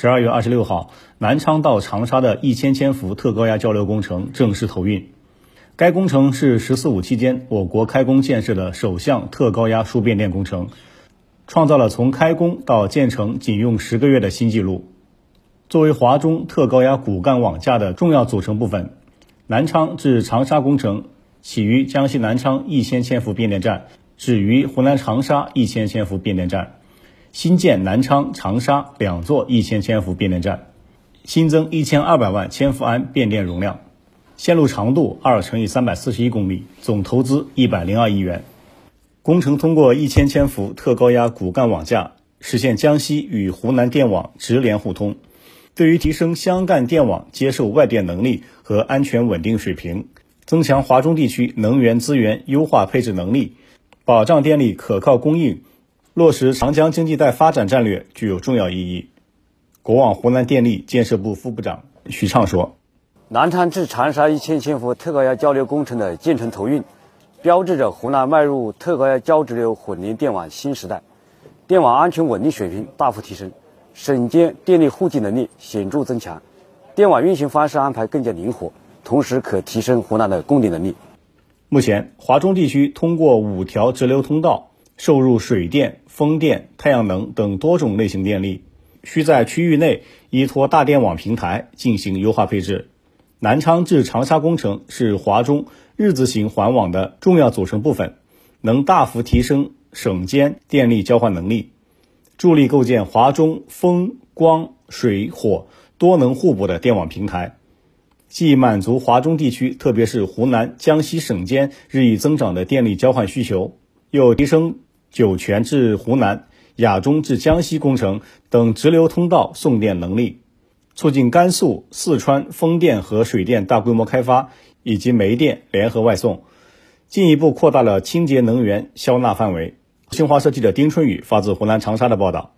十二月二十六号，南昌到长沙的一千千伏特高压交流工程正式投运。该工程是“十四五”期间我国开工建设的首项特高压输变电工程，创造了从开工到建成仅用十个月的新纪录。作为华中特高压骨干网架的重要组成部分，南昌至长沙工程起于江西南昌一千千伏变电站，止于湖南长沙一千千伏变电站。新建南昌、长沙两座一千千伏变电站，新增一千二百万千伏安变电容量，线路长度二乘以三百四十一公里，总投资一百零二亿元。工程通过一千千伏特高压骨干网架，实现江西与湖南电网直连互通。对于提升湘赣电网接受外电能力和安全稳定水平，增强华中地区能源资源优化配置能力，保障电力可靠供应，落实长江经济带发展战略具有重要意义。国网湖南电力建设部副部长徐畅说：“南昌至长沙一千千伏特高压交流工程的建成投运，标志着湖南迈入特高压交直流混联电网新时代，电网安全稳定水平大幅提升。”省间电力互济能力显著增强，电网运行方式安排更加灵活，同时可提升湖南的供电能力。目前，华中地区通过五条直流通道受入水电、风电、太阳能等多种类型电力，需在区域内依托大电网平台进行优化配置。南昌至长沙工程是华中日字形环网的重要组成部分，能大幅提升省间电力交换能力。助力构建华中风光水火多能互补的电网平台，既满足华中地区，特别是湖南、江西省间日益增长的电力交换需求，又提升酒泉至湖南、雅中至江西工程等直流通道送电能力，促进甘肃、四川风电和水电大规模开发以及煤电联合外送，进一步扩大了清洁能源消纳范围。新华社记者丁春雨发自湖南长沙的报道。